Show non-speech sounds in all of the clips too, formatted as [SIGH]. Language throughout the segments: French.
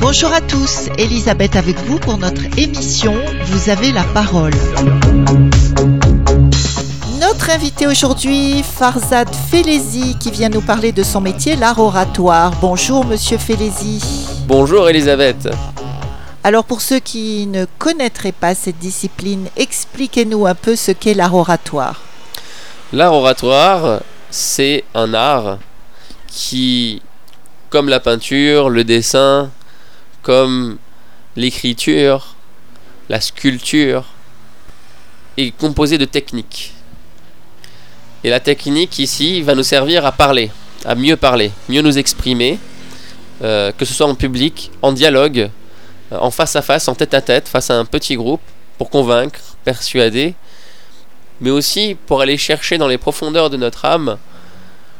Bonjour à tous, Elisabeth avec vous pour notre émission Vous avez la parole. Notre invité aujourd'hui, Farzad Felezi, qui vient nous parler de son métier, l'art oratoire. Bonjour Monsieur Felezi. Bonjour Elisabeth. Alors pour ceux qui ne connaîtraient pas cette discipline, expliquez-nous un peu ce qu'est l'art oratoire. L'art oratoire, c'est un art qui, comme la peinture, le dessin, comme l'écriture, la sculpture, est composé de techniques. Et la technique ici va nous servir à parler, à mieux parler, mieux nous exprimer, euh, que ce soit en public, en dialogue, en face à face, en tête à tête, face à un petit groupe, pour convaincre, persuader, mais aussi pour aller chercher dans les profondeurs de notre âme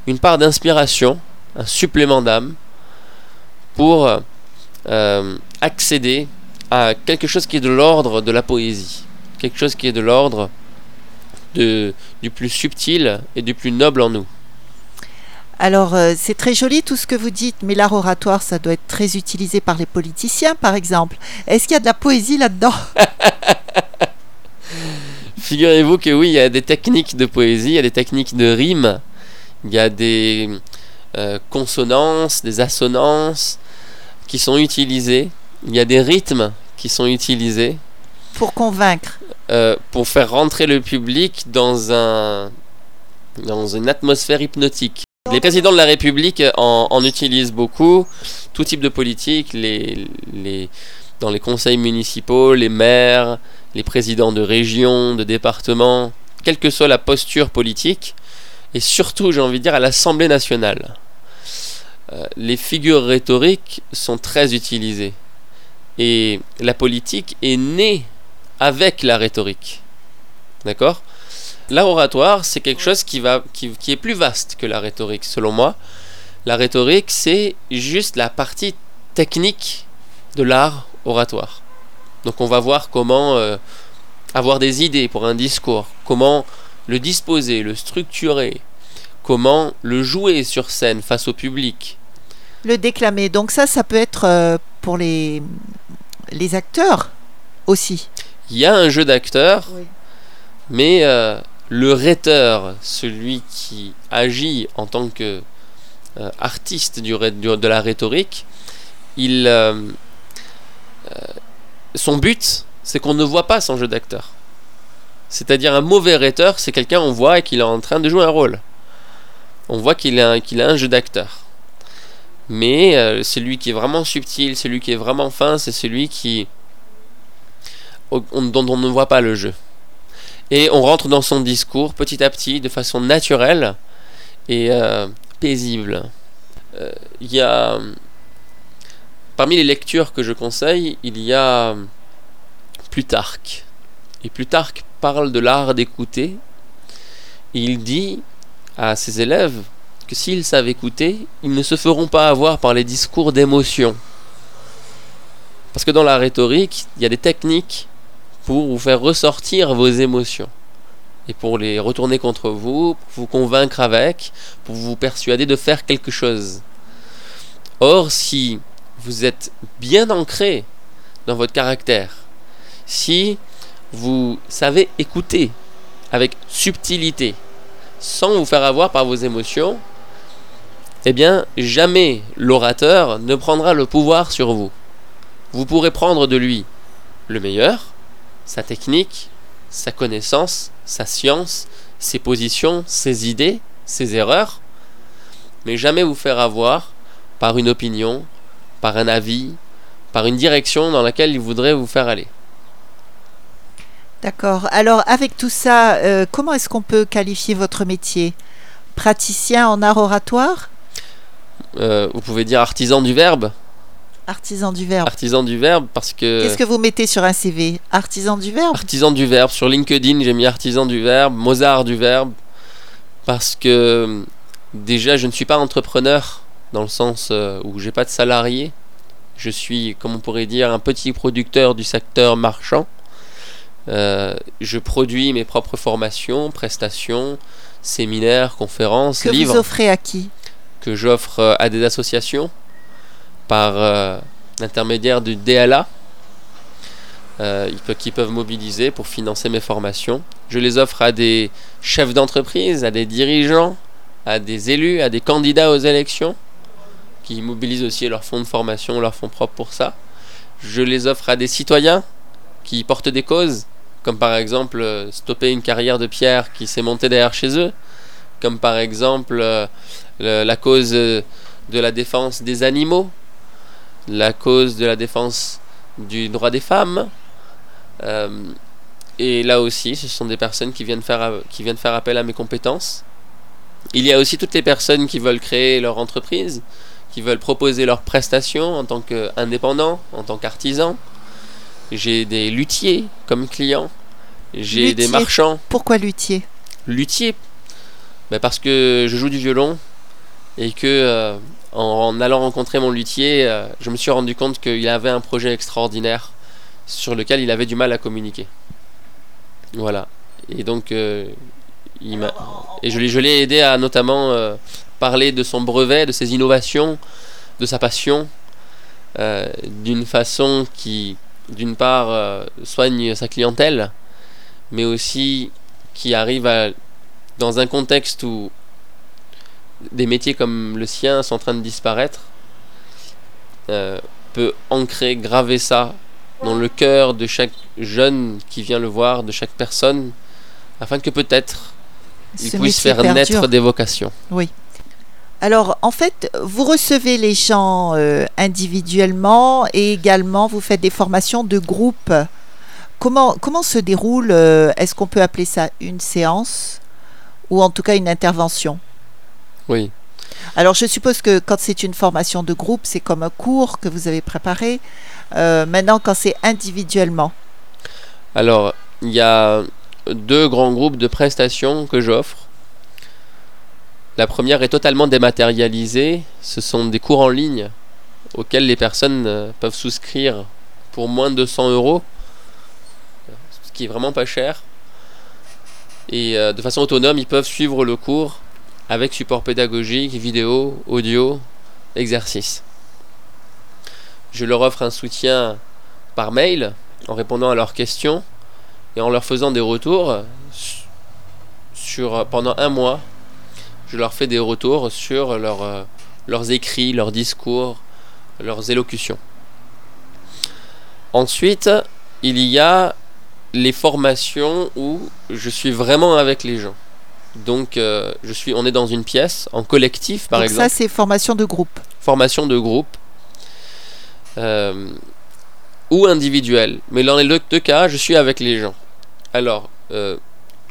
une part d'inspiration, un supplément d'âme, pour euh, accéder à quelque chose qui est de l'ordre de la poésie, quelque chose qui est de l'ordre du plus subtil et du plus noble en nous. Alors, euh, c'est très joli tout ce que vous dites, mais l'art oratoire, ça doit être très utilisé par les politiciens, par exemple. Est-ce qu'il y a de la poésie là-dedans? [LAUGHS] Figurez-vous que oui, il y a des techniques de poésie, il y a des techniques de rime, il y a des euh, consonances, des assonances qui sont utilisées, il y a des rythmes qui sont utilisés. Pour convaincre euh, Pour faire rentrer le public dans, un, dans une atmosphère hypnotique. Les présidents de la République en, utilisent beaucoup, tout type de politique, dans les conseils municipaux, les maires, les présidents de régions, de départements, quelle que soit la posture politique, et surtout, j'ai envie de dire, à l'Assemblée nationale. Euh, les figures rhétoriques sont très utilisées. Et la politique est née avec la rhétorique. D'accord? L'art oratoire, c'est quelque chose qui, va, qui, qui, est plus vaste que la rhétorique, selon moi. La rhétorique, c'est juste la partie technique de l'art oratoire. Donc on va voir comment euh, avoir des idées pour un discours, comment le disposer, le structurer, comment le jouer sur scène face au public. Le déclamer. Donc ça, ça peut être euh, pour les, les acteurs aussi. Il y a un jeu d'acteurs, mais euh, le rhéteur, celui qui agit en tant que artiste du, de la rhétorique, il son but, c'est qu'on ne voit pas son jeu d'acteur. C'est-à-dire un mauvais rhéteur, c'est quelqu'un on voit et qu'il est en train de jouer un rôle. On voit qu'il a, un jeu d'acteur. Mais euh, celui qui est vraiment subtil, celui qui est vraiment fin, c'est celui qui dont on ne voit pas le jeu. Et on rentre dans son discours petit à petit, de façon naturelle et euh, paisible. Euh, il y a Parmi les lectures que je conseille, il y a Plutarque. Et Plutarque parle de l'art d'écouter. Il dit à ses élèves que s'ils savent écouter, ils ne se feront pas avoir par les discours d'émotion. Parce que dans la rhétorique, il y a des techniques pour vous faire ressortir vos émotions. Et pour les retourner contre vous, pour vous convaincre avec, pour vous persuader de faire quelque chose. Or, si vous êtes bien ancré dans votre caractère, si vous savez écouter avec subtilité, sans vous faire avoir par vos émotions, eh bien, jamais l'orateur ne prendra le pouvoir sur vous. Vous pourrez prendre de lui le meilleur, sa technique, sa connaissance, sa science, ses positions, ses idées, ses erreurs, mais jamais vous faire avoir par une opinion, par un avis, par une direction dans laquelle il voudrait vous faire aller. D'accord. Alors avec tout ça, euh, comment est-ce qu'on peut qualifier votre métier? Praticien en art oratoire? Euh, Vous pouvez dire artisan du verbe. Artisan du verbe. Artisan du verbe parce que... Qu'est-ce que vous mettez sur un CV Artisan du verbe Artisan du verbe. Sur LinkedIn, j'ai mis artisan du verbe, Mozart du verbe. Parce que déjà, je ne suis pas entrepreneur dans le sens euh, où j'ai pas de salarié. Je suis, comme on pourrait dire, un petit producteur du secteur marchand. Euh, je produis mes propres formations, prestations, séminaires, conférences, Que livres vous offrez à qui? Que j'offre euh, à des associations par euh, l'intermédiaire du DLA euh, qui peuvent mobiliser pour financer mes formations. Je les offre à des chefs d'entreprise, à des dirigeants, à des élus, à des candidats aux élections qui mobilisent aussi leur fonds de formation, leur fonds propre pour ça. Je les offre à des citoyens qui portent des causes, comme par exemple euh, stopper une carrière de pierre qui s'est montée derrière chez eux, comme par exemple le- la cause de la défense des animaux, la cause de la défense du droit des femmes. Euh, et là aussi, ce sont des personnes qui viennent, faire, qui viennent faire appel à mes compétences. Il y a aussi toutes les personnes qui veulent créer leur entreprise, qui veulent proposer leurs prestations en tant qu'indépendants, en tant qu'artisans. J'ai des luthiers comme clients. J'ai des marchands Pourquoi luthier? Luthier Ben Parce que je joue du violon et que euh, en, allant rencontrer mon luthier, euh, je me suis rendu compte qu'il avait un projet extraordinaire sur lequel il avait du mal à communiquer. Voilà. Et donc, euh, et je l'ai, aidé à notamment euh, parler de son brevet, de ses innovations, de sa passion, d'une façon qui, d'une part, soigne sa clientèle, mais aussi qui arrive dans un contexte où des métiers comme le sien sont en train de disparaître, euh, peut ancrer, graver ça dans le cœur de chaque jeune qui vient le voir, de chaque personne, afin que peut-être il puisse faire perdure. naître des vocations. Alors, en fait, vous recevez les gens euh, individuellement et également vous faites des formations de groupe. Comment, comment se déroule, euh, est-ce qu'on peut appeler ça une séance ou en tout cas une intervention? Oui. Alors, je suppose que quand c'est une formation de groupe, c'est comme un cours que vous avez préparé. Euh, maintenant, quand c'est individuellement, Alors, il y a deux grands groupes de prestations que j'offre. La première est totalement dématérialisée. Ce sont des cours en ligne auxquels les personnes euh, peuvent souscrire pour moins de 100 euros, ce qui est vraiment pas cher. Et euh, de façon autonome, ils peuvent suivre le cours avec support pédagogique, vidéo, audio, exercice. Je leur offre un soutien par mail en répondant à leurs questions et en leur faisant des retours su- sur pendant un mois. Je leur fais des retours sur euh, leurs écrits, leurs discours, leurs élocutions. Ensuite, il y a les formations où je suis vraiment avec les gens. Donc, euh, je suis, on est dans une pièce, en collectif par donc exemple ça c'est formation de groupe. formation de groupe euh, ou individuelle. Mais dans les deux cas, je suis avec les gens. Alors, euh,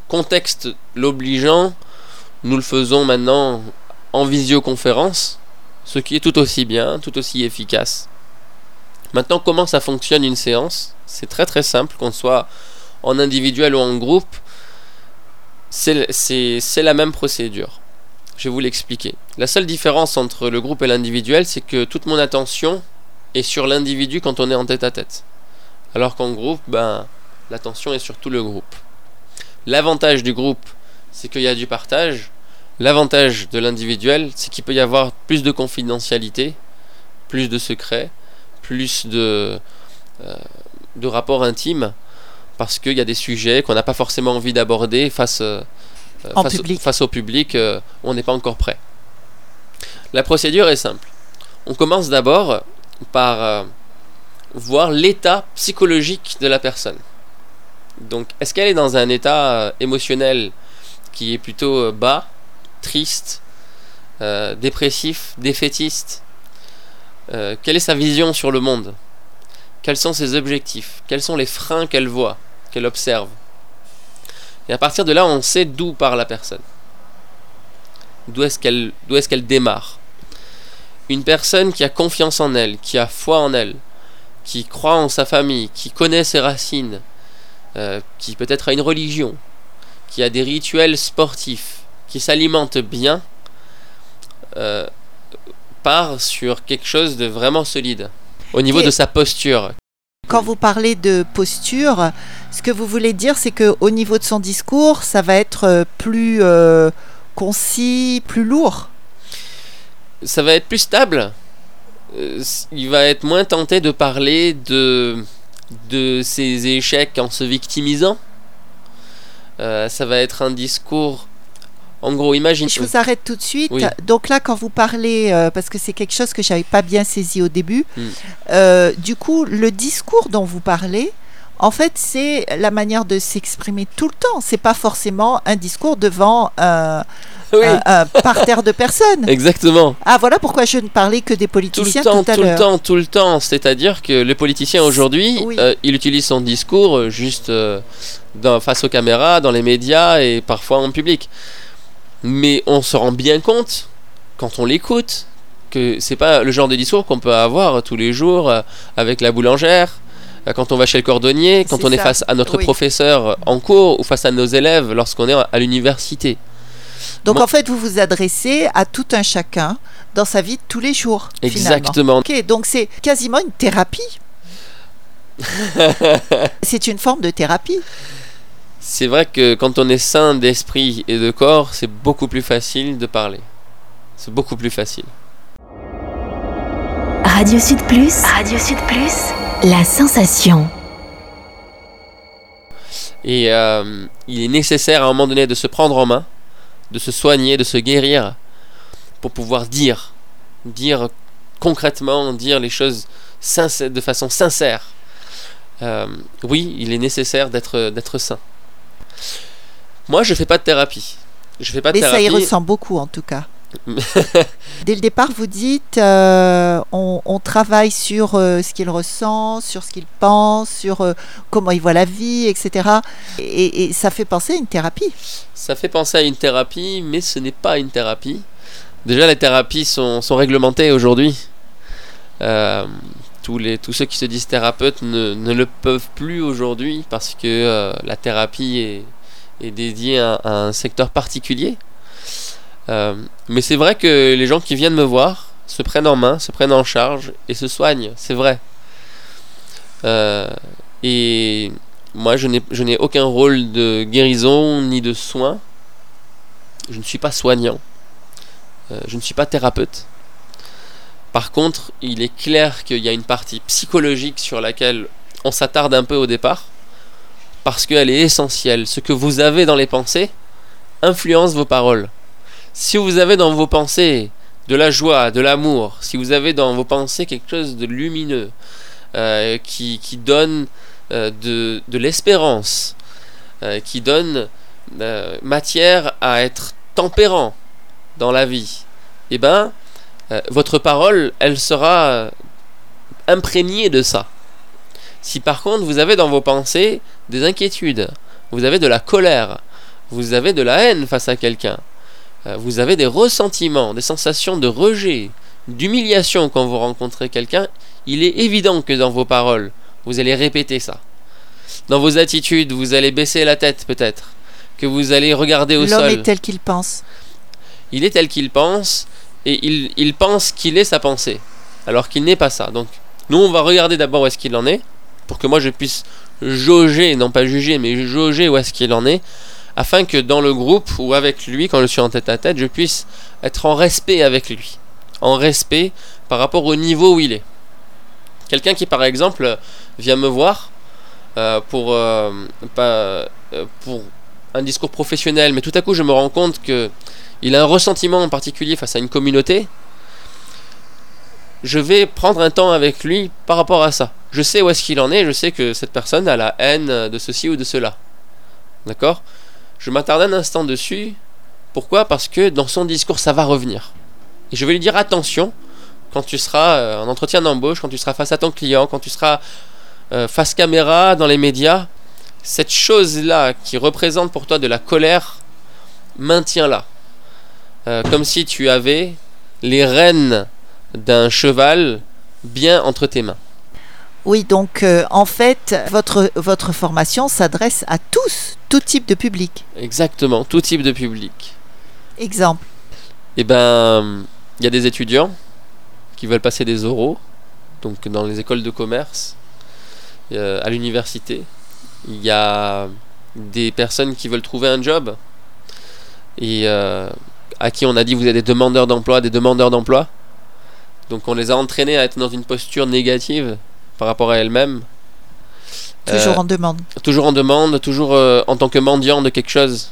contexte l'obligeant, nous le faisons maintenant en visioconférence, ce qui est tout aussi bien, tout aussi efficace. Maintenant, comment ça fonctionne une séance? C'est très très simple, qu'on soit en individuel ou en groupe, c'est la même procédure. Je vais vous l'expliquer. La seule différence entre le groupe et l'individuel, c'est que toute mon attention est sur l'individu quand on est en tête à tête. Alors qu'en groupe, ben, l'attention est sur tout le groupe. L'avantage du groupe, c'est qu'il y a du partage. L'avantage de l'individuel, c'est qu'il peut y avoir plus de confidentialité, plus de secrets, plus de, euh, de rapports intimes, parce qu'il y a des sujets qu'on n'a pas forcément envie d'aborder face, euh, En face, public. face au public euh, où on n'est pas encore prêt. La procédure est simple. On commence d'abord par euh, voir l'état psychologique de la personne. Donc, est-ce qu'elle est dans un état émotionnel qui est plutôt bas, triste, dépressif, défaitiste? Quelle est sa vision sur le monde? Quels sont ses objectifs? Quels sont les freins qu'elle voit, qu'elle observe Et à partir de là, on sait d'où part la personne. D'où est-ce qu'elle d'où est-ce qu'elle démarre Une personne qui a confiance en elle, qui a foi en elle, qui croit en sa famille, qui connaît ses racines, euh, qui peut-être a une religion, qui a des rituels sportifs, qui s'alimente bien, euh, part sur quelque chose de vraiment solide. au niveau de sa posture. Quand vous parlez de posture, ce que vous voulez dire, c'est que au niveau de son discours, ça va être euh, plus euh, concis, plus lourd. Ça va être plus stable. Euh, il va être moins tenté de parler de, de ses échecs en se victimisant. Ça va être un discours. En gros, imagine. Je vous arrête tout de suite. Oui. Donc là, quand vous parlez, euh, parce que c'est quelque chose que j'avais pas bien saisi au début, Mm. euh, du coup, le discours dont vous parlez, en fait, c'est la manière de s'exprimer tout le temps. C'est pas forcément un discours devant un, [LAUGHS] Oui, un- un parterre de personnes. [LAUGHS] exactement. Ah, voilà pourquoi je ne parlais que des Tout politiciens le temps, tout à tout le l'heure. temps, tout le temps. C'est-à-dire que le politicien aujourd'hui, Oui. euh, il utilise son discours euh, juste dans- face aux caméras, dans les médias et parfois en public. Mais on se rend bien compte, quand on l'écoute, que c'est pas le genre de discours qu'on peut avoir tous les jours euh, avec la boulangère, euh, quand on va chez le cordonnier, quand on est face à notre oui. professeur en cours ou face à nos élèves lorsqu'on est à l'université. Donc en fait, vous vous adressez à tout un chacun dans sa vie de tous les jours. finalement. Exactement. Ok, donc c'est quasiment une thérapie. [LAUGHS] c'est une forme de thérapie. C'est vrai que quand on est sain d'esprit et de corps, c'est beaucoup plus facile de parler. C'est beaucoup plus facile. Radio Sud Plus. Radio Sud Plus. La sensation. Et euh, il est nécessaire à un moment donné de se prendre en main, de se soigner, de se guérir, pour pouvoir dire, dire concrètement, dire les choses de façon sincère. Euh, oui, il est nécessaire d'être d'être sain. Moi, je fais pas de thérapie. Je fais pas de Mais ça y ressemble beaucoup en tout cas. [LAUGHS] Dès le départ, vous dites euh, on, on travaille sur euh, ce qu'il ressent, sur ce qu'il pense, sur euh, comment il voit la vie, etc. Et, et ça fait penser à une thérapie. Ça fait penser à une thérapie, mais ce n'est pas une thérapie. Déjà, les thérapies sont, sont réglementées aujourd'hui. Tous, ceux qui se disent thérapeutes ne, le peuvent plus aujourd'hui parce que euh, la thérapie est, dédiée à, un secteur particulier. Euh, mais c'est vrai que les gens qui viennent me voir se prennent en main, se prennent en charge et se soignent, c'est vrai. Euh, et moi, je n'ai, aucun rôle de guérison ni de soin. Je ne suis pas soignant. Je ne suis pas thérapeute. Par contre, il est clair qu'il y a une partie psychologique sur laquelle on s'attarde un peu au départ, parce qu'elle est essentielle. Ce que vous avez dans les pensées influence vos paroles. Si vous avez dans vos pensées de la joie, de l'amour, si vous avez dans vos pensées quelque chose de lumineux, euh, qui, donne euh, de, l'espérance, euh, qui donne matière à être tempérant dans la vie, eh ben, euh, votre parole, elle sera imprégnée de ça. Si par contre vous avez dans vos pensées des inquiétudes, vous avez de la colère, vous avez de la haine face à quelqu'un, euh, vous avez des ressentiments, des sensations de rejet, d'humiliation quand vous rencontrez quelqu'un, il est évident que dans vos paroles, vous allez répéter ça. Dans vos attitudes, vous allez baisser la tête peut-être, que vous allez regarder au L'homme sol. est tel qu'il pense. Il est tel qu'il pense et il, pense qu'il est sa pensée, alors qu'il n'est pas ça. Donc, nous, on va regarder d'abord où est-ce qu'il en est, pour que moi je puisse jauger, non pas juger, mais jauger où est-ce qu'il en est, afin que dans le groupe ou avec lui, quand je suis en tête à tête, je puisse être en respect avec lui, en respect par rapport au niveau où il est. Quelqu'un qui, par exemple, vient me voir euh, pour, euh, euh, pour un discours professionnel, mais tout à coup je me rends compte que il a un ressentiment en particulier face à une communauté, je vais prendre un temps avec lui par rapport à ça. Je sais où est-ce qu'il en est, je sais que cette personne a la haine de ceci ou de cela. D'accord? Je m'attarde un instant dessus. Pourquoi? Parce que dans son discours, ça va revenir. Et je vais lui dire attention, quand tu seras euh, en entretien d'embauche, quand tu seras face à ton client, quand tu seras euh, face caméra dans les médias, cette chose-là qui représente pour toi de la colère, maintiens-la. Euh, comme si tu avais les rênes d'un cheval bien entre tes mains. Oui, donc euh, en fait, votre, votre formation s'adresse à tous, tout type de public. Exactement, tout type de public. Exemple. Et ben, il y a des étudiants qui veulent passer des oraux. donc dans les écoles de commerce, euh, à l'université. Il y a des personnes qui veulent trouver un job et euh, à qui on a dit vous êtes des demandeurs d'emploi, des demandeurs d'emploi. Donc on les a entraînés à être dans une posture négative par rapport à elles-mêmes. Toujours Euh, en demande. toujours en demande, toujours euh, en tant que mendiant de quelque chose.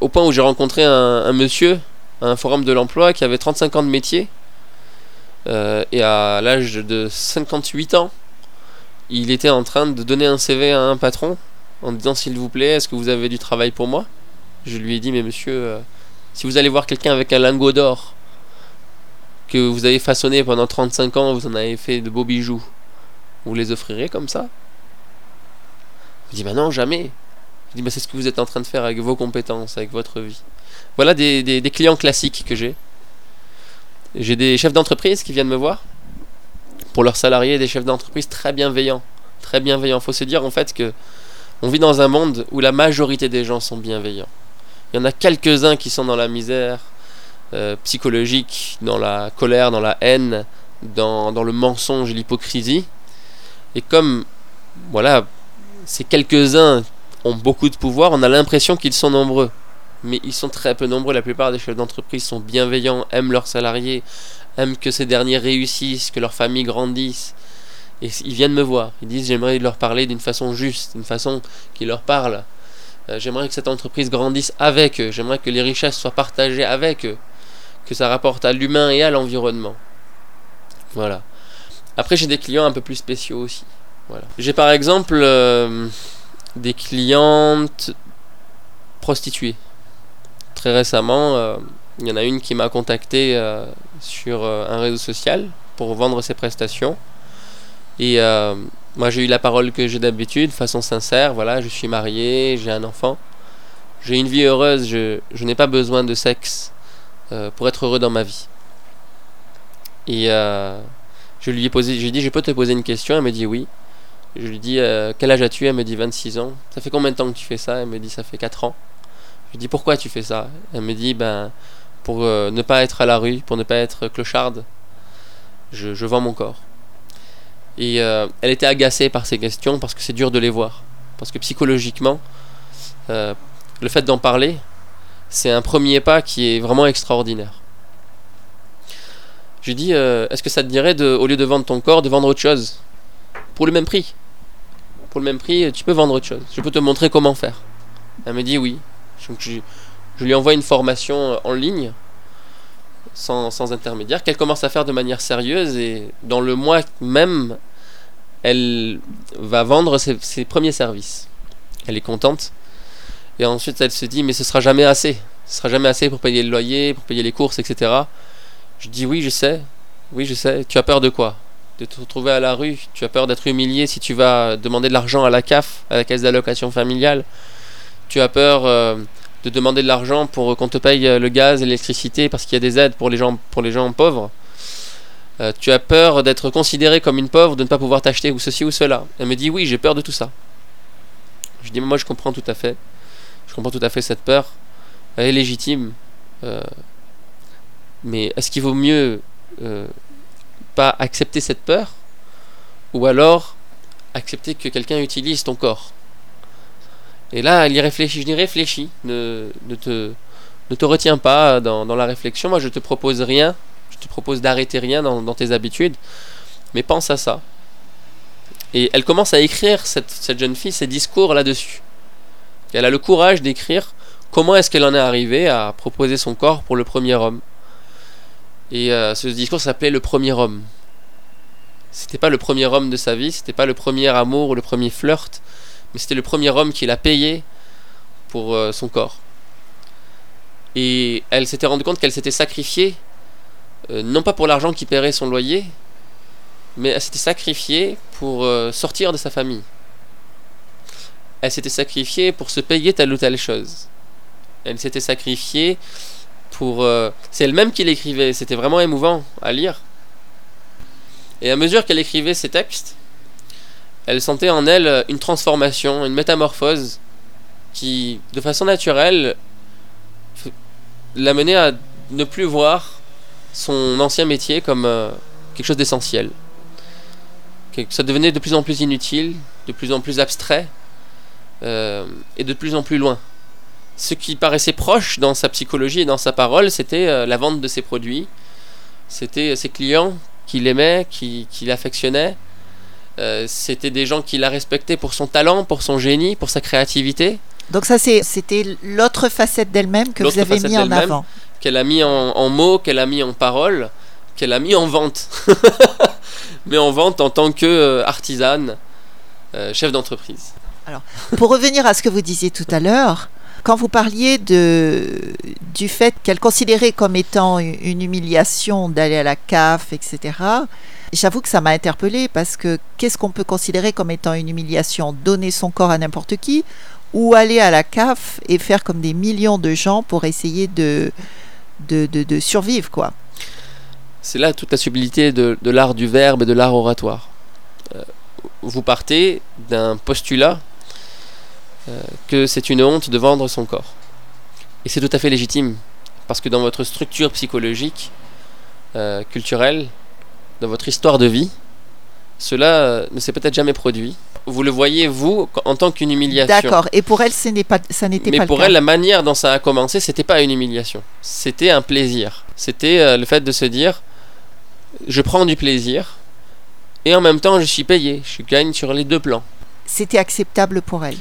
Au point où j'ai rencontré un, un monsieur à un forum de l'emploi qui avait 35 ans de métier. Et à l'âge de 58 ans, il était en train de donner un CV à un patron en disant s'il vous plaît, est-ce que vous avez du travail pour moi? Je lui ai dit mais monsieur, euh, si vous allez voir quelqu'un avec un lingot d'or que vous avez façonné pendant 35 ans, vous en avez fait de beaux bijoux, vous les offrirez comme ça? Je dis, bah non, jamais. Je dis, bah c'est ce que vous êtes en train de faire avec vos compétences, avec votre vie. Voilà des clients classiques que j'ai. J'ai des chefs d'entreprise qui viennent me voir. Pour leurs salariés, des chefs d'entreprise très bienveillants. Très bienveillants. Faut se dire en fait que on vit dans un monde où la majorité des gens sont bienveillants. Il y en a quelques-uns qui sont dans la misère euh, psychologique, dans la colère, dans la haine, dans, dans le mensonge et l'hypocrisie. Et comme, voilà, ces quelques-uns ont beaucoup de pouvoir, on a l'impression qu'ils sont nombreux. Mais ils sont très peu nombreux, la plupart des chefs d'entreprise sont bienveillants, aiment leurs salariés, aiment que ces derniers réussissent, que leur famille grandisse. Ils viennent me voir, ils disent j'aimerais leur parler d'une façon juste, d'une façon qui leur parle. Euh, j'aimerais que cette entreprise grandisse avec eux, j'aimerais que les richesses soient partagées avec eux, que ça rapporte à l'humain et à l'environnement. Voilà. Après j'ai des clients un peu plus spéciaux aussi. Voilà. J'ai par exemple euh, des clientes prostituées. Très récemment, euh, il y en a une qui m'a contacté sur euh, un réseau social pour vendre ses prestations. Et euh, moi j'ai eu la parole que j'ai d'habitude, de façon sincère. Voilà, je suis marié, j'ai un enfant. J'ai une vie heureuse, je, je n'ai pas besoin de sexe euh, pour être heureux dans ma vie. Et je lui ai posé, je lui ai dit, je peux te poser une question? Elle me dit oui. Je lui dis, quel âge as-tu? Elle me dit 26 ans. Ça fait combien de temps que tu fais ça? Elle me dit, ça fait 4 ans. Je lui dis, pourquoi tu fais ça? Elle me dit, ben, pour euh, ne pas être à la rue, pour ne pas être clocharde, je, je vends mon corps. Et euh, elle était agacée par ces questions parce que c'est dur de les voir. Parce que psychologiquement, euh, le fait d'en parler, c'est un premier pas qui est vraiment extraordinaire. Je lui dis, est-ce que ça te dirait, de, au lieu de vendre ton corps, de vendre autre chose? Pour le même prix. Pour le même prix, tu peux vendre autre chose. Je peux te montrer comment faire. Elle me dit oui. Je lui envoie une formation euh, en ligne, sans, intermédiaire, qu'elle commence à faire de manière sérieuse et dans le mois même, elle va vendre ses, ses premiers services. Elle est contente. Et ensuite, elle se dit, mais ce sera jamais assez. Ce sera jamais assez pour payer le loyer, pour payer les courses, etc. Je dis, oui, je sais. Oui, je sais. Tu as peur de quoi? De te retrouver à la rue Tu as peur d'être humilié si tu vas demander de l'argent à la CAF, à la caisse d'allocation familiale Tu as peur euh, de demander de l'argent pour qu'on te paye euh, le gaz et l'électricité parce qu'il y a des aides pour les gens, pour les gens pauvres Euh, Tu as peur d'être considéré comme une pauvre, de ne pas pouvoir t'acheter ou ceci ou cela Elle me dit, oui, j'ai peur de tout ça. Je dis, moi, je comprends tout à fait. Je comprends tout à fait cette peur. Elle est légitime. Euh, mais est-ce qu'il vaut mieux pas accepter cette peur ou alors accepter que quelqu'un utilise ton corps? Et là, elle y réfléchit, je n'y réfléchis. Ne, ne, te, ne te retiens pas dans, dans la réflexion. Moi, je te propose rien. Je te propose d'arrêter rien dans, dans tes habitudes. Mais pense à ça. Et elle commence à écrire, cette, cette jeune fille, ses discours là-dessus. Elle a le courage d'écrire comment est-ce qu'elle en est arrivée à proposer son corps pour le premier homme. Et euh, ce discours s'appelait Le premier homme. C'était pas le premier homme de sa vie, c'était pas le premier amour ou le premier flirt, mais c'était le premier homme qu'il a payé pour euh, son corps. Et elle s'était rendue compte qu'elle s'était sacrifiée, euh, non pas pour l'argent qui paierait son loyer, mais elle s'était sacrifiée pour euh, sortir de sa famille. Elle s'était sacrifiée pour se payer telle ou telle chose. Elle s'était sacrifiée pour. c'est elle-même qui l'écrivait, c'était vraiment émouvant à lire. Et à mesure qu'elle écrivait ces textes, elle sentait en elle une transformation, une métamorphose qui, de façon naturelle, l'amenait à ne plus voir son ancien métier comme euh, quelque chose d'essentiel. ça devenait de plus en plus inutile, de plus en plus abstrait euh, et de plus en plus loin. Ce qui paraissait proche dans sa psychologie et dans sa parole, c'était euh, la vente de ses produits, c'était ses clients qu'il aimait, qu'il qui affectionnait, euh, c'était des gens qui la respectaient pour son talent, pour son génie, pour sa créativité. Donc ça, c'était l'autre facette d'elle-même que vous avez mis en avant. Qu'elle a mis en, mots, qu'elle a mis en paroles, qu'elle a mis en vente. [LAUGHS] Mais en vente en tant qu'artisane, euh, chef d'entreprise. Alors, pour revenir à ce que vous disiez tout à l'heure, quand vous parliez de, du fait qu'elle considérait comme étant une humiliation d'aller à la CAF, etc., J'avoue que ça m'a interpellée parce que qu'est-ce qu'on peut considérer comme étant une humiliation? Donner son corps à n'importe qui ou aller à la CAF et faire comme des millions de gens pour essayer de, de, de, survivre, quoi? C'est là toute la subtilité de, de l'art du verbe et de l'art oratoire. Euh, vous partez d'un postulat euh, que c'est une honte de vendre son corps. Et c'est tout à fait légitime, parce que dans votre structure psychologique, euh, culturelle, dans votre histoire de vie, cela euh, ne s'est peut-être jamais produit. Vous le voyez, vous, en tant qu'une humiliation. D'accord. Et pour elle, ce n'est pas, ça n'était pas Mais pour elle, la manière dont ça a commencé, c'était pas une humiliation. C'était un plaisir. C'était euh, le fait de se dire, je prends du plaisir, et en même temps, je suis payé. Je gagne sur les deux plans. C'était acceptable pour elle.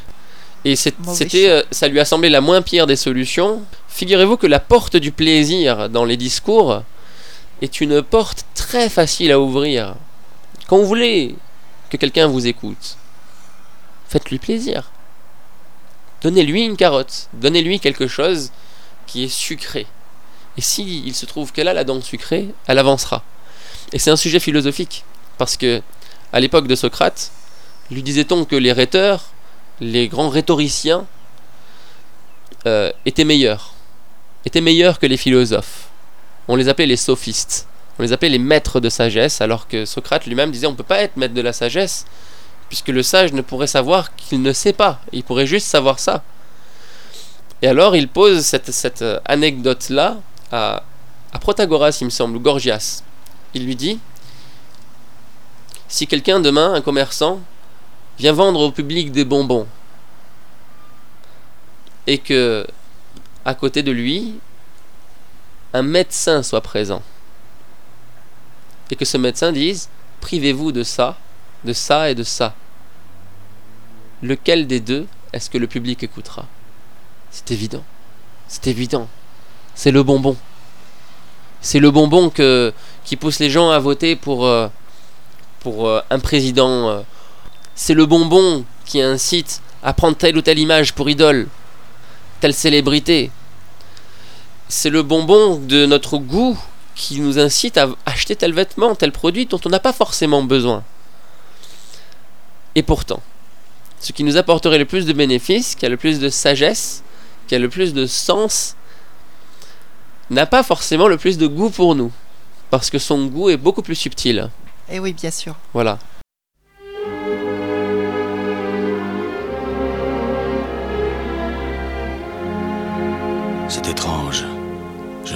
Et c'était, euh, ça lui a semblé la moins pire des solutions. Figurez-vous que la porte du plaisir dans les discours est une porte très facile à ouvrir. Quand vous voulez que quelqu'un vous écoute, faites-lui plaisir. Donnez-lui une carotte, donnez-lui quelque chose qui est sucré. Et s'il il se trouve qu'elle a la dent sucrée, elle avancera. Et c'est un sujet philosophique, parce que à l'époque de Socrate, lui disait-on que les rhéteurs, les grands rhétoriciens, euh, étaient meilleurs, étaient meilleurs que les philosophes on les appelait les sophistes. On les appelait les maîtres de sagesse, alors que Socrate lui-même disait on ne peut pas être maître de la sagesse, puisque le sage ne pourrait savoir qu'il ne sait pas, il pourrait juste savoir ça. Et alors il pose cette, euh, anecdote-là à, à Protagoras, il me semble, ou Gorgias. Il lui dit Si quelqu'un demain, un commerçant, vient vendre au public des bonbons, et que à côté de lui, médecin soit présent. Et que ce médecin dise, privez-vous de ça, de ça et de ça. Lequel des deux est-ce que le public écoutera? C'est évident. C'est évident. C'est le bonbon. C'est le bonbon que, qui pousse les gens à voter pour, euh, pour euh, un président. Euh. C'est le bonbon qui incite à prendre telle ou telle image pour idole, telle célébrité, c'est le bonbon de notre goût qui nous incite à acheter tel vêtement, tel produit dont on n'a pas forcément besoin. Et pourtant, ce qui nous apporterait le plus de bénéfices, qui a le plus de sagesse, qui a le plus de sens, n'a pas forcément le plus de goût pour nous. Parce que son goût est beaucoup plus subtil. Et eh oui, bien sûr. Voilà.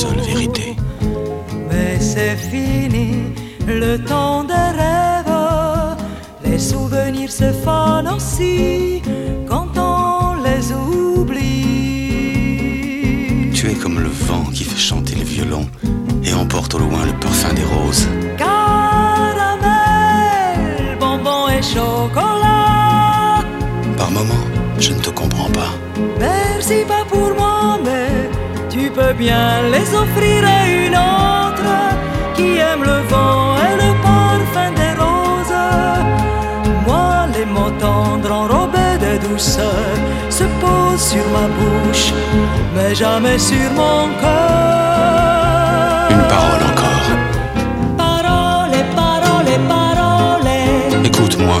Seule vérité. Mais c'est fini, le temps des rêves. Les souvenirs se fanent aussi quand on les oublie. Tu es comme le vent qui fait chanter le violon et emporte au loin le parfum des roses. Caramel, bonbon et chocolat. Par moments, je ne te comprends pas. Merci tu peux bien les offrir à une autre qui aime le vent et le parfum des roses. Moi, les mots tendres enrobés de douceur se posent sur ma bouche, mais jamais sur mon cœur. Une parole encore. Parole, parole, parole. Écoute Écoute-moi,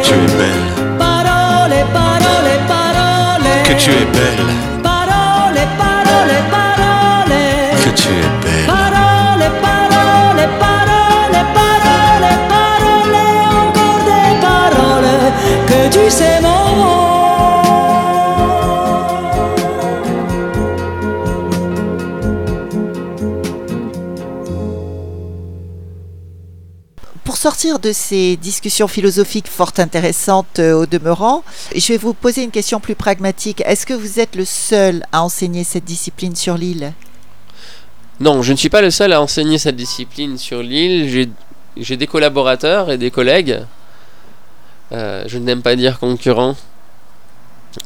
tu es belle, Parole, parole, parole. que tu es belle, sortir de ces discussions philosophiques fort intéressantes euh, au demeurant, je vais vous poser une question plus pragmatique. Est-ce que vous êtes le seul à enseigner cette discipline sur l'île? Non, je ne suis pas le seul à enseigner cette discipline sur l'île. J'ai- des collaborateurs et des collègues. Euh, je n'aime pas dire concurrents.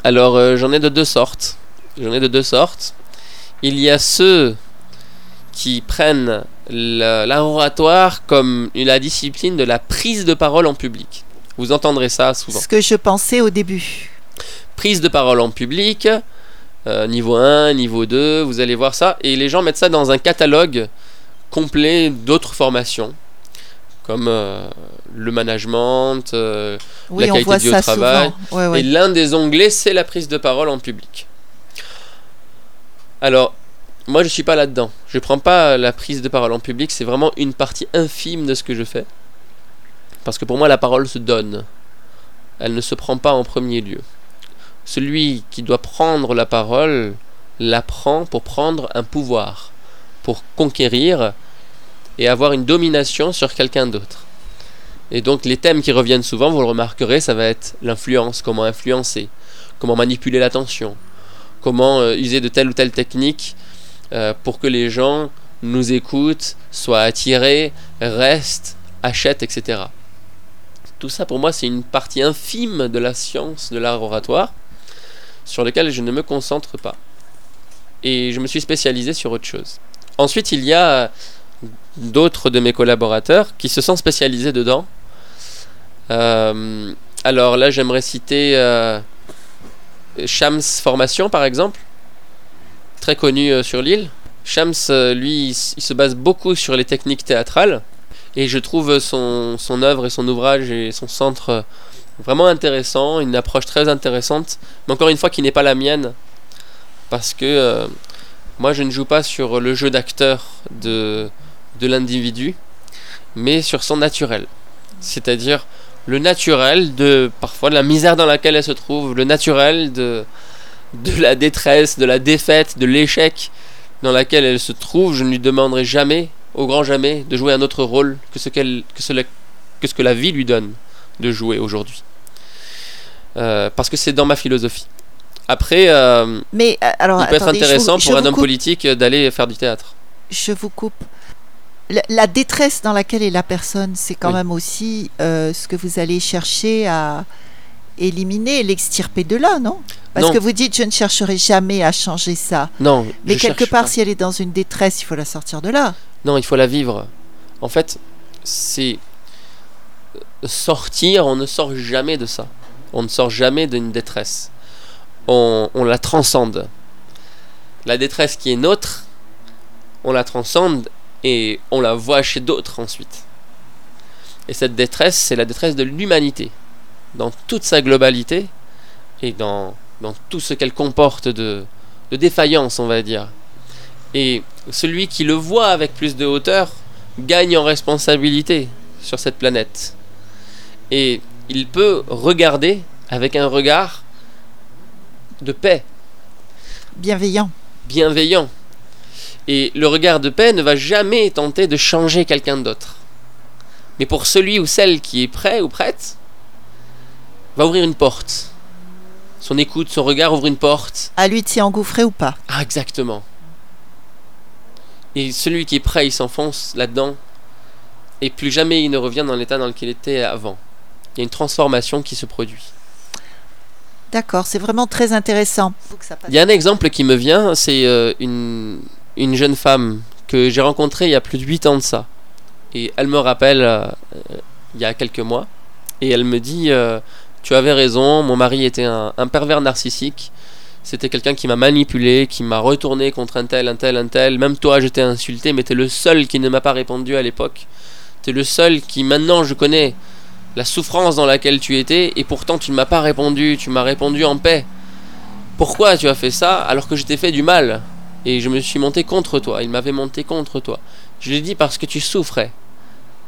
Alors, euh, j'en ai de deux sortes. J'en ai de deux sortes. Il y a ceux qui prennent l'oratoire comme la discipline de la prise de parole en public. Vous entendrez ça souvent. Ce que je pensais au début. prise de parole en public, euh, niveau 1, niveau 2, vous allez voir ça, et les gens mettent ça dans un catalogue complet d'autres formations, comme euh, le management, euh, Oui, on qualité voit de vie au ça travail. souvent. Ouais, ouais. et l'un des onglets, c'est la prise de parole en public. Alors, moi je suis pas là-dedans. Je prends pas la prise de parole en public, c'est vraiment une partie infime de ce que je fais. Parce que pour moi, la parole se donne. Elle ne se prend pas en premier lieu. Celui qui doit prendre la parole la prend pour prendre un pouvoir, pour conquérir et avoir une domination sur quelqu'un d'autre. Et donc les thèmes qui reviennent souvent, vous le remarquerez, ça va être l'influence, comment influencer, comment manipuler l'attention, comment euh, user de telle ou telle technique euh, pour que les gens nous écoutent, soient attirés, restent, achètent, etc. Tout ça pour moi c'est une partie infime de la science de l'art oratoire sur lequel je ne me concentre pas. Et je me suis spécialisé sur autre chose. Ensuite il y a d'autres de mes collaborateurs qui se sont spécialisés dedans. Euh, alors là, j'aimerais citer euh, Shams Formation par exemple, très connu euh, sur l'île. Shams, euh, lui, il, se base beaucoup sur les techniques théâtrales et je trouve son, son œuvre et son ouvrage et son centre euh, vraiment intéressant, une approche très intéressante, mais encore une fois qui n'est pas la mienne parce que moi je ne joue pas sur le jeu d'acteur de, de l'individu, mais sur son naturel. C'est-à-dire le naturel de parfois de la misère dans laquelle elle se trouve, le naturel de, de la détresse, de la défaite, de l'échec dans laquelle elle se trouve. Je ne lui demanderai jamais au grand jamais, de jouer un autre rôle que ce, que ce, que, ce que la vie lui donne de jouer aujourd'hui. Euh, parce que c'est dans ma philosophie. Après, euh, Mais euh, alors, il peut être attendez, je intéressant vous- je pour un homme coupe. politique d'aller faire du théâtre. Je vous coupe. La, la détresse dans laquelle est la personne, c'est quand Oui. même aussi euh, ce que vous allez chercher à éliminer, l'extirper de là, non? Parce Non. que vous dites, je ne chercherai jamais à changer ça. Non, Mais je quelque part, pas. si elle est dans une détresse, il faut la sortir de là. Non, il faut la vivre. En fait, c'est sortir, on ne sort jamais de ça. On ne sort jamais d'une détresse. On, on la transcende. La détresse qui est nôtre, on la transcende et on la voit chez d'autres ensuite. Et cette détresse, c'est la détresse de l'humanité, dans toute sa globalité et dans, dans tout ce qu'elle comporte de, de défaillance, on va dire. Et celui qui le voit avec plus de hauteur gagne en responsabilité sur cette planète. Et il peut regarder avec un regard de paix, Bienveillant. bienveillant. Et le regard de paix ne va jamais tenter de changer quelqu'un d'autre. Mais pour celui ou celle qui est prêt ou prête, va ouvrir une porte. Son écoute, son regard ouvre une porte. À lui de s'y engouffrer ou pas. Ah, exactement. Et celui qui est prêt, il s'enfonce là-dedans. Et plus jamais il ne revient dans l'état dans lequel il était avant. Il y a une transformation qui se produit. D'accord, c'est vraiment très intéressant. Il y a un exemple qui me vient, c'est euh, une, une jeune femme que j'ai rencontrée il y a plus de 8 ans de ça. Et elle me rappelle euh, euh, il y a quelques mois. Et elle me dit euh, Tu avais raison, mon mari était un, pervers narcissique. C'était quelqu'un qui m'a manipulé, qui m'a retourné contre un tel, un tel, un tel. Même toi, je t'ai insulté, mais t'es le seul qui ne m'a pas répondu à l'époque. T'es le seul qui, maintenant, je connais la souffrance dans laquelle tu étais, et pourtant tu ne m'as pas répondu, tu m'as répondu en paix. Pourquoi tu as fait ça alors que je t'ai fait du mal? Et je me suis monté contre toi, il m'avait monté contre toi. Je l'ai dit parce que tu souffrais.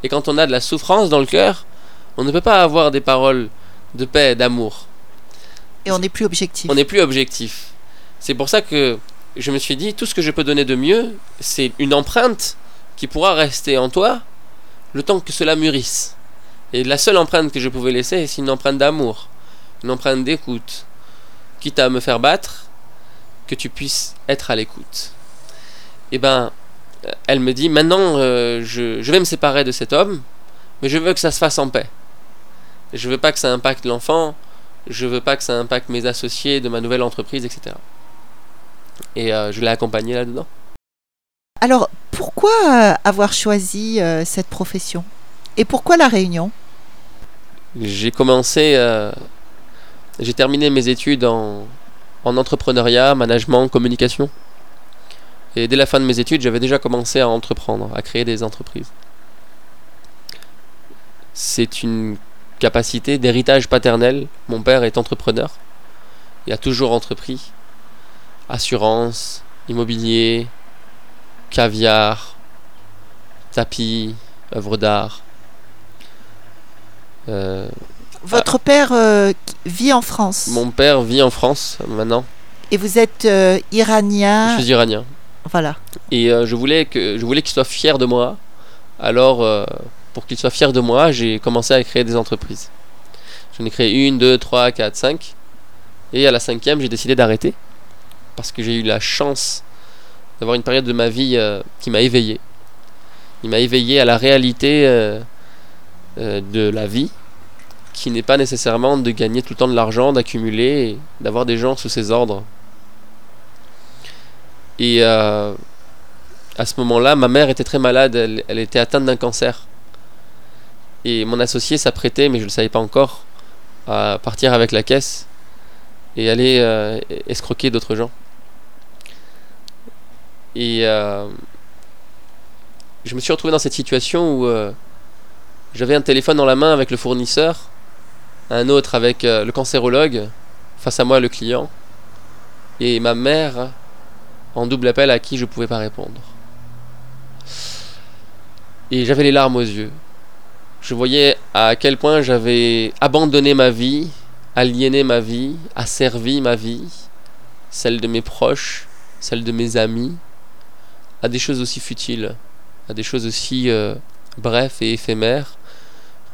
Et quand on a de la souffrance dans le cœur, on ne peut pas avoir des paroles de paix, d'amour. Et on n'est plus objectif. On n'est plus objectif. C'est pour ça que je me suis dit, tout ce que je peux donner de mieux, c'est une empreinte qui pourra rester en toi le temps que cela mûrisse. Et la seule empreinte que je pouvais laisser, c'est une empreinte d'amour, une empreinte d'écoute, quitte à me faire battre, que tu puisses être à l'écoute. Et ben, euh, elle me dit, maintenant, euh, je, je vais me séparer de cet homme, mais je veux que ça se fasse en paix. Je veux pas que ça impacte l'enfant, je veux pas que ça impacte mes associés de ma nouvelle entreprise, etc. Et euh, je l'ai accompagné là-dedans. Alors, pourquoi euh, avoir choisi euh, cette profession? Et pourquoi la Réunion? J'ai commencé, euh, j'ai terminé mes études en, en entrepreneuriat, management, communication. Et dès la fin de mes études, j'avais déjà commencé à entreprendre, à créer des entreprises. C'est une capacité d'héritage paternel. Mon père est entrepreneur. Il a toujours entrepris. Assurance, immobilier, caviar, tapis, œuvres d'art. Euh, Votre père euh, vit en France mon père vit en France maintenant. et vous êtes euh, iranien. Je suis iranien. Voilà. Et je voulais que je voulais qu'il soit fier de moi. Alors, pour qu'il soit fier de moi, j'ai commencé à créer des entreprises. J'en ai créé une, deux, trois, quatre, cinq. Et à la cinquième, j'ai décidé d'arrêter. Parce que j'ai eu la chance d'avoir une période de ma vie euh, qui m'a éveillé. Il m'a éveillé à la réalité euh, euh, de la vie, qui n'est pas nécessairement de gagner tout le temps de l'argent, d'accumuler, d'avoir des gens sous ses ordres. Et à ce moment-là, ma mère était très malade, elle était atteinte d'un cancer. Et mon associé s'apprêtait, mais je ne le savais pas encore, à partir avec la caisse et aller euh, escroquer d'autres gens. Et euh, je me suis retrouvé dans cette situation où euh, j'avais un téléphone dans la main avec le fournisseur, un autre avec le cancérologue, face à moi le client, et ma mère en double appel à qui je pouvais pas répondre. Et j'avais les larmes aux yeux. Je voyais à quel point j'avais abandonné ma vie, aliéné ma vie, asservi ma vie, celle de mes proches, celle de mes amis, à des choses aussi futiles. à des choses aussi euh, brefs et éphémères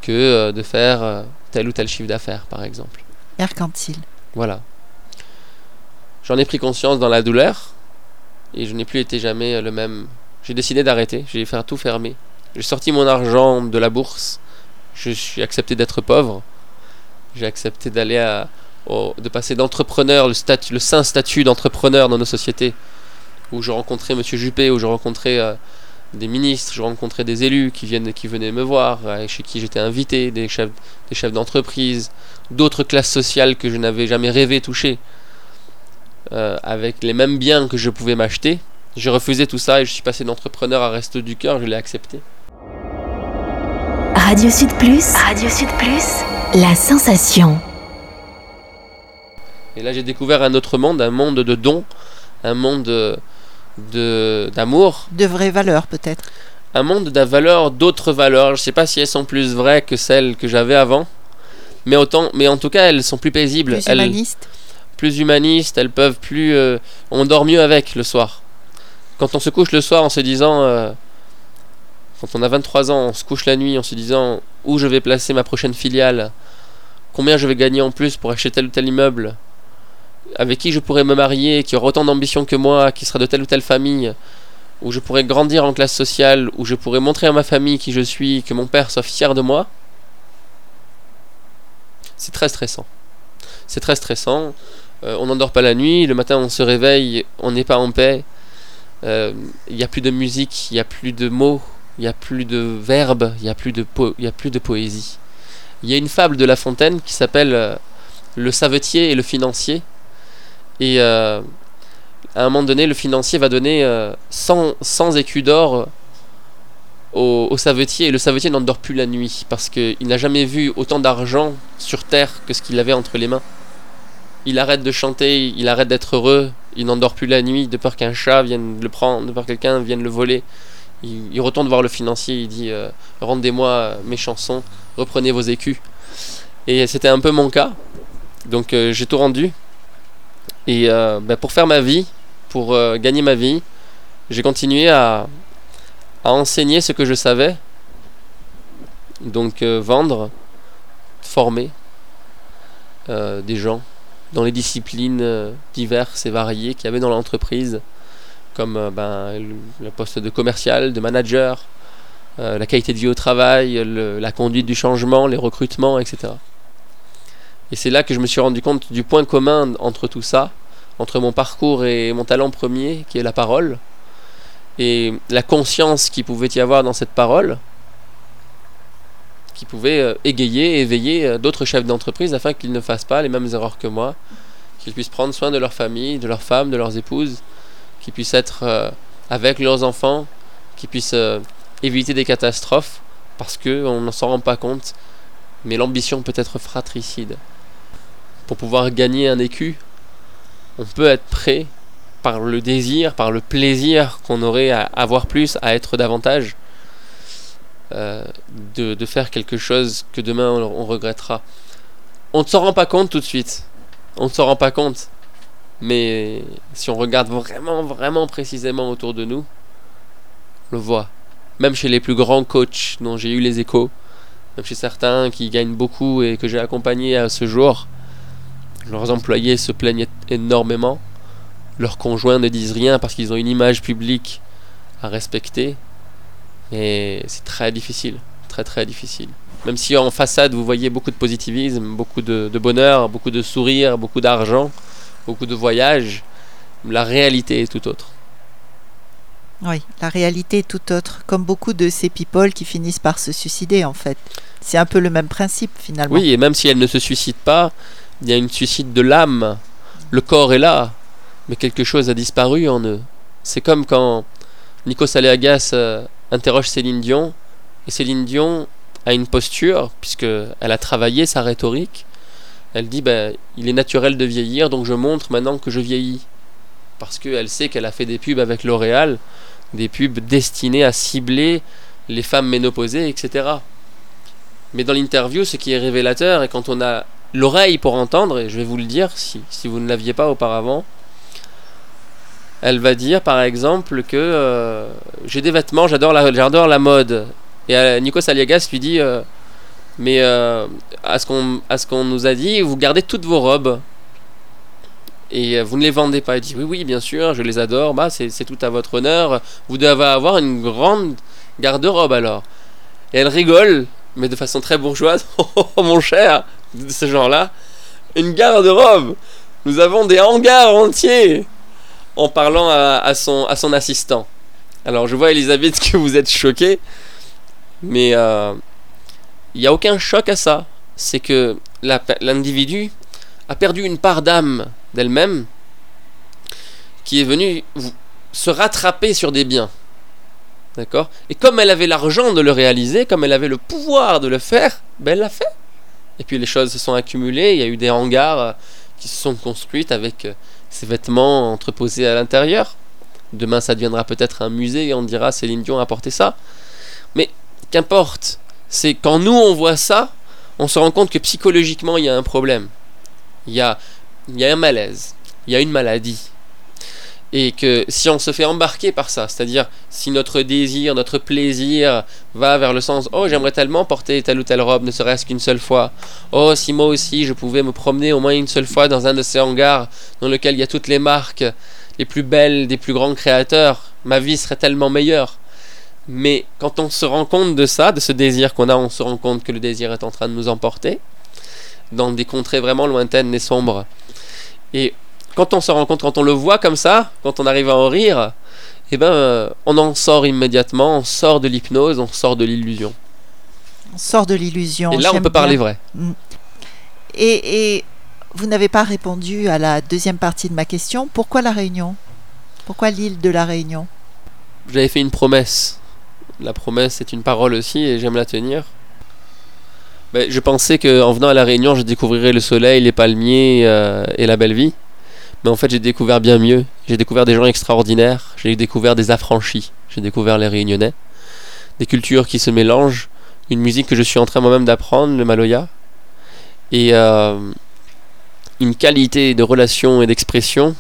que euh, de faire euh, tel ou tel chiffre d'affaires, par exemple. Mercantile. Voilà. J'en ai pris conscience dans la douleur et je n'ai plus été jamais le même. J'ai décidé d'arrêter, j'ai fait tout fermer. J'ai sorti mon argent de la bourse, je suis accepté d'être pauvre, j'ai accepté d'aller à, de passer d'entrepreneur, le, statut, le saint statut d'entrepreneur dans nos sociétés, où je rencontrais Monsieur Juppé, où je rencontrais euh, des ministres, je rencontrais des élus qui, viennent, qui venaient me voir, euh, chez qui j'étais invité, des chefs, des chefs d'entreprise, d'autres classes sociales que je n'avais jamais rêvé toucher, euh, avec les mêmes biens que je pouvais m'acheter. J'ai refusé tout ça et je suis passé d'entrepreneur à resto du cœur, je l'ai accepté. Radio Sud Plus. Radio Sud Plus. La sensation. Et là, j'ai découvert un autre monde, un monde de dons, un monde de- de d'amour, De vraies valeurs, peut-être. un monde de valeurs, d'autres valeurs. Je ne sais pas si elles sont plus vraies que celles que j'avais avant, mais autant, mais en tout cas, elles sont plus paisibles, Plus elles, humaniste. plus humanistes, elles peuvent plus, euh, on dort mieux avec le soir. Quand on se couche le soir en se disant, euh, quand on a 23 ans, on se couche la nuit en se disant où je vais placer ma prochaine filiale, combien je vais gagner en plus pour acheter tel ou tel immeuble, avec qui je pourrais me marier, qui aura autant d'ambition que moi, qui sera de telle ou telle famille, où je pourrais grandir en classe sociale, où je pourrais montrer à ma famille qui je suis, que mon père soit fier de moi, c'est très stressant. C'est très stressant. Euh, on n'endort pas la nuit, le matin on se réveille, on n'est pas en paix. Euh, Il n'y a plus de musique, il n'y a plus de mots, il n'y a plus de verbes, il n'y a, plus de poésie. Il y a une fable de La Fontaine qui s'appelle euh, Le savetier et le financier. Et euh, à un moment donné, le financier va donner euh, 100, 100 écus d'or euh, au, au savetier. Et le savetier n'endort plus la nuit parce qu'il n'a jamais vu autant d'argent sur terre que ce qu'il avait entre les mains. Il arrête de chanter, il arrête d'être heureux, il n'endort plus la nuit de peur qu'un chat vienne le prendre, de peur que quelqu'un vienne le voler. Il, retourne voir le financier, il dit euh, Rendez-moi mes chansons, reprenez vos écus. Et c'était un peu mon cas. Donc euh, j'ai tout rendu. Et euh, bah, pour faire ma vie, pour gagner ma vie, j'ai continué à, à enseigner ce que je savais. Donc vendre, former des gens dans les disciplines diverses et variées qu'il y avait dans l'entreprise, comme euh, ben, le, poste de commercial, de manager, euh, la qualité de vie au travail, la conduite du changement, les recrutements, etc. Et c'est là que je me suis rendu compte du point commun entre tout ça, entre mon parcours et mon talent premier, qui est la parole, et la conscience qu'il pouvait y avoir dans cette parole, qui pouvait euh, égayer, éveiller d'autres chefs d'entreprise afin qu'ils ne fassent pas les mêmes erreurs que moi, qu'ils puissent prendre soin de leur famille, de leurs femmes, de leurs épouses, qu'ils puissent être euh, avec leurs enfants, qu'ils puissent euh, éviter des catastrophes, parce qu'on ne s'en rend pas compte, mais l'ambition peut être fratricide. Pour pouvoir gagner un écu, on peut être prêt par le désir, par le plaisir qu'on aurait à avoir plus, à être davantage, euh, de, faire quelque chose que demain on regrettera. On ne s'en rend pas compte tout de suite. On ne s'en rend pas compte. Mais si on regarde vraiment, vraiment précisément autour de nous, on le voit. Même chez les plus grands coachs dont j'ai eu les échos, même chez certains qui gagnent beaucoup et que j'ai accompagnés à ce jour, leurs employés se plaignent énormément. Leurs conjoints ne disent rien parce qu'ils ont une image publique à respecter. Mais c'est très difficile, très très difficile. Même si en façade vous voyez beaucoup de positivisme, beaucoup de, de bonheur, beaucoup de sourires, beaucoup d'argent, beaucoup de voyages, la réalité est tout autre. Oui, la réalité est tout autre. Comme beaucoup de ces people qui finissent par se suicider, en fait. C'est un peu le même principe, finalement. Oui, et même si elle ne se suicide pas, il y a une suicide de l'âme. Le corps est là, mais quelque chose a disparu en eux. C'est comme quand Nico Saléagas euh, interroge Céline Dion, et Céline Dion a une posture, puisqu'elle a travaillé sa rhétorique. Elle dit ben, il est naturel de vieillir, donc je montre maintenant que je vieillis. Parce qu'elle sait qu'elle a fait des pubs avec L'Oréal, des pubs destinées à cibler les femmes ménopausées, etc. Mais dans l'interview, ce qui est révélateur, et quand on a l'oreille pour entendre, et je vais vous le dire si, si vous ne l'aviez pas auparavant, Elle va dire par exemple que euh, j'ai des vêtements, j'adore la, la mode. Et euh, Nikos Aliagas lui dit euh, Mais euh, à ce qu'on nous a dit, vous gardez toutes vos robes. Et euh, vous ne les vendez pas. Il dit Oui, oui, bien sûr, je les adore. Bah, c'est, tout à votre honneur. Vous devez avoir une grande garde-robe alors. Et elle rigole, mais de façon très bourgeoise. [LAUGHS] Oh, mon cher, de ce genre-là. Une garde-robe Nous avons des hangars entiers en parlant à, à son, à son assistant. Alors je vois Elisabeth [LAUGHS] que vous êtes choquée, mais euh, il n'y a aucun choc à ça. C'est que l'individu a perdu une part d'âme d'elle-même qui est venue se rattraper sur des biens. D'accord? Et comme elle avait l'argent de le réaliser, comme elle avait le pouvoir de le faire, ben elle l'a fait. Et puis les choses se sont accumulées, il y a eu des hangars euh, qui se sont construites avec euh, ces vêtements entreposés à l'intérieur. Demain, ça deviendra peut-être un musée et on dira Céline Dion a apporté ça. Mais qu'importe, c'est quand nous on voit ça, on se rend compte que psychologiquement il y a un problème. Il y a, il y a un malaise, il y a une maladie. Et que si on se fait embarquer par ça, c'est-à-dire si notre désir, notre plaisir va vers le sens Oh, j'aimerais tellement porter telle ou telle robe, ne serait-ce qu'une seule fois. Oh, si moi aussi je pouvais me promener au moins une seule fois dans un de ces hangars dans lequel il y a toutes les marques les plus belles des plus grands créateurs, ma vie serait tellement meilleure. Mais quand on se rend compte de ça, de ce désir qu'on a, on se rend compte que le désir est en train de nous emporter dans des contrées vraiment lointaines et sombres. Et quand on se rend compte, quand on le voit comme ça, quand on arrive à en rire, eh ben, on en sort immédiatement, on sort de l'hypnose, on sort de l'illusion. On sort de l'illusion. Et là, on peut parler vrai. Et, et vous n'avez pas répondu à la deuxième partie de ma question. Pourquoi la Réunion? Pourquoi l'île de la Réunion? J'avais fait une promesse. La promesse est une parole aussi et j'aime la tenir. Ben, je pensais qu'en venant à La Réunion, je découvrirais le soleil, les palmiers euh, et la belle vie. Mais en fait, j'ai découvert bien mieux. J'ai découvert des gens extraordinaires. J'ai découvert des affranchis. J'ai découvert les Réunionnais. Des cultures qui se mélangent. Une musique que je suis en train moi-même d'apprendre, le maloya. Et euh, une qualité de relation et d'expression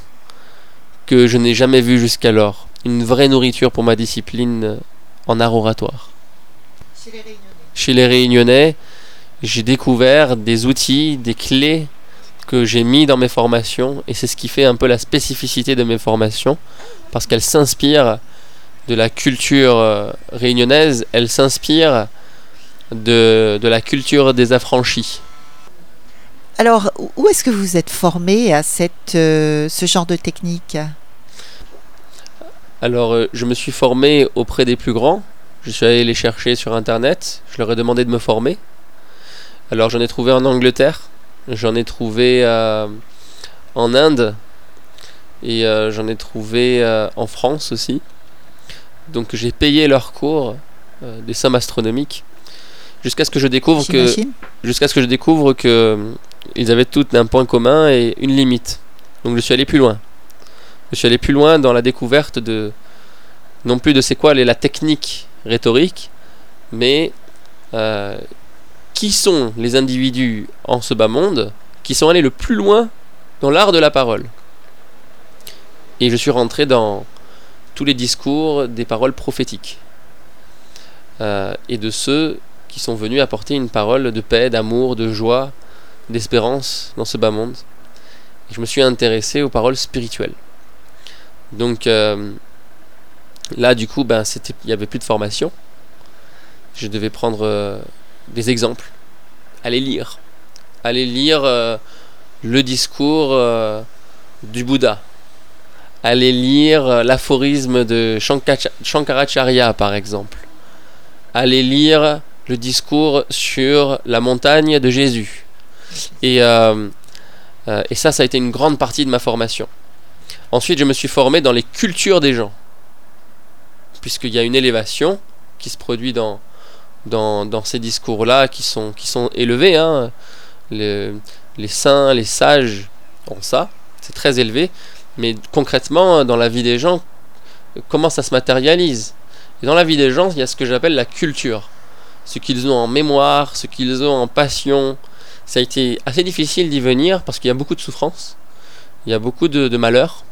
que je n'ai jamais vue jusqu'alors. Une vraie nourriture pour ma discipline euh, en art oratoire. Chez les Réunionnais, j'ai découvert des outils, des clés que j'ai mis dans mes formations et c'est ce qui fait un peu la spécificité de mes formations parce qu'elles s'inspirent de la culture euh, réunionnaise, elles s'inspirent de, de la culture des affranchis. Alors, où est-ce que vous êtes formé à cette, euh, ce genre de technique? Alors, euh, je me suis formé auprès des plus grands. Je suis allé les chercher sur internet. Je leur ai demandé de me former. Alors, j'en ai trouvé en Angleterre. J'en ai trouvé euh, en Inde. Et euh, j'en ai trouvé en France aussi. Donc, j'ai payé leurs cours, des sommes astronomiques. Jusqu'à ce que je découvre que J'imagine jusqu'à ce que je découvre que ils avaient toutes un point commun et une limite. Donc je suis allé plus loin. Je suis allé plus loin dans la découverte de non plus de c'est quoi la technique rhétorique, mais euh, qui sont les individus en ce bas monde qui sont allés le plus loin dans l'art de la parole? Et je suis rentré dans tous les discours des paroles prophétiques Euh, et de ceux qui sont venus apporter une parole de paix, d'amour, de joie, d'espérance dans ce bas monde. Je me suis intéressé aux paroles spirituelles. Donc euh, là, du coup, ben, il n'y avait plus de formation. Je devais prendre euh, des exemples, aller lire, aller lire euh, le discours du Bouddha, aller lire l'aphorisme de Shankaracharya, par exemple, aller lire le discours sur la montagne de Jésus. Et, et ça, ça a été une grande partie de ma formation. Ensuite, je me suis formé dans les cultures des gens. Puisqu'il y a une élévation qui se produit dans, dans, ces discours-là, qui sont, qui sont élevés. hein. Le- les saints, les sages ont ça. C'est très élevé. Mais concrètement, dans la vie des gens, comment ça se matérialise? Dans la vie des gens, il y a ce que j'appelle la culture ce qu'ils ont en mémoire, ce qu'ils ont en passion. Ça a été assez difficile d'y venir parce qu'il y a beaucoup de souffrance, il y a beaucoup de, de malheur.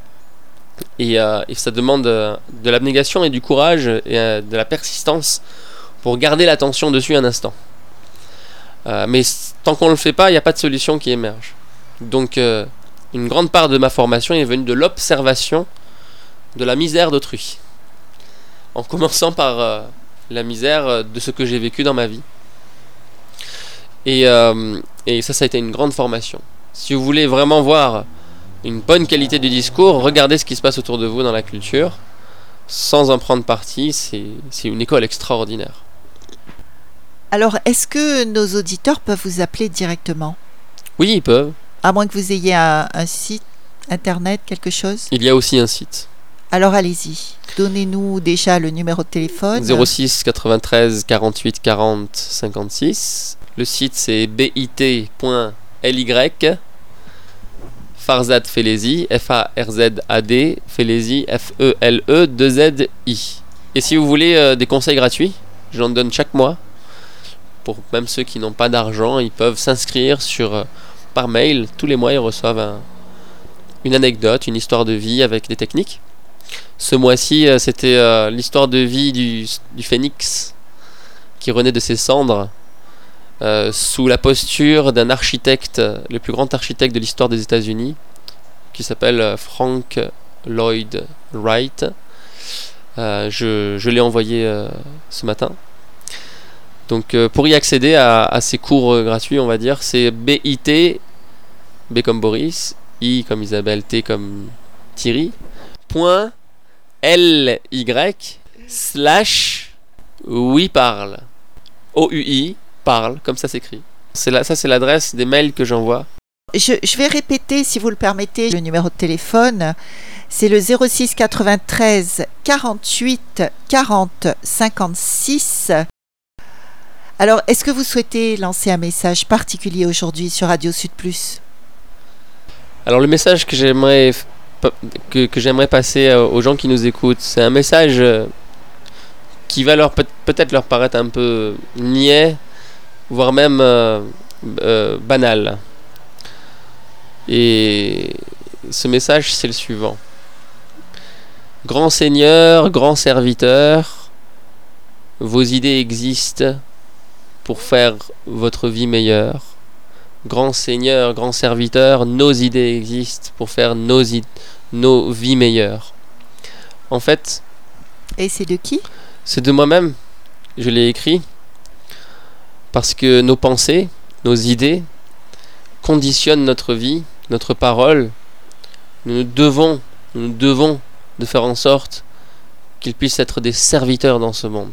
Et, euh, et ça demande euh, de l'abnégation et du courage et euh, de la persistance pour garder l'attention dessus un instant. Mais tant qu'on ne le fait pas, il n'y a pas de solution qui émerge. Donc une grande part de ma formation est venue de l'observation de la misère d'autrui. En commençant par la misère de ce que j'ai vécu dans ma vie. Et, et ça, ça a été une grande formation. Si vous voulez vraiment voir une bonne qualité du discours, regardez ce qui se passe autour de vous dans la culture, sans en prendre parti, c'est une école extraordinaire. Alors, est-ce que nos auditeurs peuvent vous appeler directement? Oui, ils peuvent. À moins que vous ayez un, un site internet, quelque chose? Il y a aussi un site. Alors allez-y. Donnez-nous déjà le numéro de téléphone. 06 93 48 40 56. Le site c'est bit.ly. Farzad Felezi, F-A-R-Z-A-D, Felezi, F-E-L-E, 2-Z-I. Et si vous voulez euh, des conseils gratuits, j'en donne chaque mois. Pour même ceux qui n'ont pas d'argent, ils peuvent s'inscrire sur euh, par mail. Tous les mois, ils reçoivent un- une anecdote, une histoire de vie avec des techniques. Ce mois-ci, euh, c'était l'histoire de vie du, du phénix qui renaît de ses cendres euh, sous la posture d'un architecte, le plus grand architecte de l'histoire des États-Unis, qui s'appelle euh, Frank Lloyd Wright. Euh, je l'ai envoyé ce matin. Donc pour y accéder à, à ces cours gratuits, on va dire, c'est BIT, B comme Boris, I comme Isabelle, T comme Thierry, point L Y slash oui parle. O-U-I parle, comme ça s'écrit. C'est là, ça c'est l'adresse des mails que j'envoie. Je, je vais répéter, si vous le permettez, le numéro de téléphone. C'est le 06 93 48 40 56. Alors, est-ce que vous souhaitez lancer un message particulier aujourd'hui sur Radio Sud Plus? Alors le message que j'aimerais que, que j'aimerais passer euh, aux gens qui nous écoutent, c'est un message euh, qui va leur peut- peut-être leur paraître un peu niais, voire même euh, euh, banal. Et ce message, c'est le suivant. Grand Seigneur, grand serviteur, vos idées existent pour faire votre vie meilleure. Grand Seigneur, grand serviteur, nos idées existent pour faire nos, nos vies meilleures. En fait, Et c'est de qui? c'est de moi-même. Je l'ai écrit parce que nos pensées, nos idées conditionnent notre vie, notre parole. Nous devons, nous devons de faire en sorte qu'ils puissent être des serviteurs dans ce monde.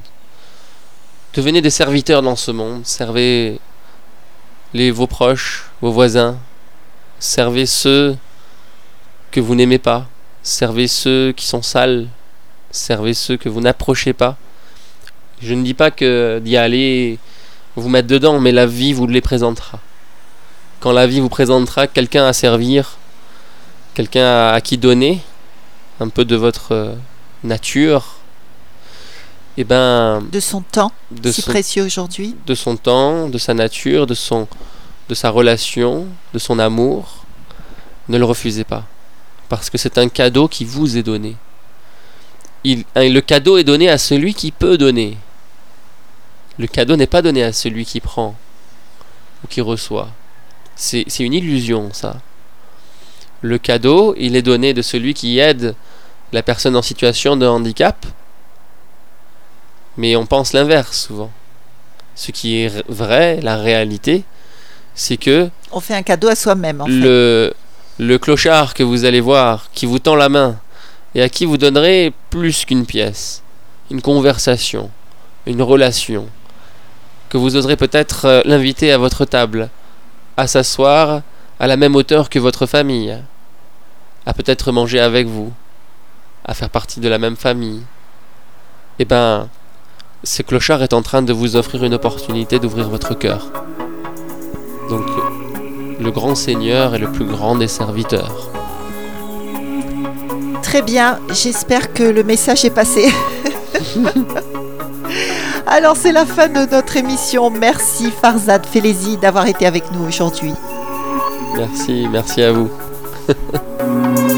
Devenez des serviteurs dans ce monde. Servez les, vos proches, vos voisins. Servez ceux que vous n'aimez pas. Servez ceux qui sont sales. Servez ceux que vous n'approchez pas. Je ne dis pas que d'y aller vous mettre dedans, mais la vie vous les présentera. Quand la vie vous présentera quelqu'un à servir, quelqu'un à, à qui donner, un peu de votre euh, nature, et ben De son temps, de si son, précieux aujourd'hui de son temps, de sa nature, de son de sa relation, de son amour, ne le refusez pas parce que c'est un cadeau qui vous est donné. Il, un- le cadeau est donné à celui qui peut donner. Le cadeau n'est pas donné à celui qui prend ou qui reçoit. C'est une illusion, ça. Le cadeau, il est donné de celui qui aide la personne en situation de handicap. Mais on pense l'inverse souvent. Ce qui est vrai, la réalité, c'est que On fait un cadeau à soi-même, en fait. le, le clochard que vous allez voir, qui vous tend la main, et à qui vous donnerez plus qu'une pièce, une conversation, une relation, que vous oserez peut-être euh, l'inviter à votre table, à s'asseoir à la même hauteur que votre famille, à peut-être manger avec vous, à faire partie de la même famille. Eh ben, ce clochard est en train de vous offrir une opportunité d'ouvrir votre cœur. Donc, le grand Seigneur est le plus grand des serviteurs. Très bien, j'espère que le message est passé. [LAUGHS] Alors c'est la fin de notre émission. Merci Farzad Felezi d'avoir été avec nous aujourd'hui. Merci, merci à vous. [LAUGHS]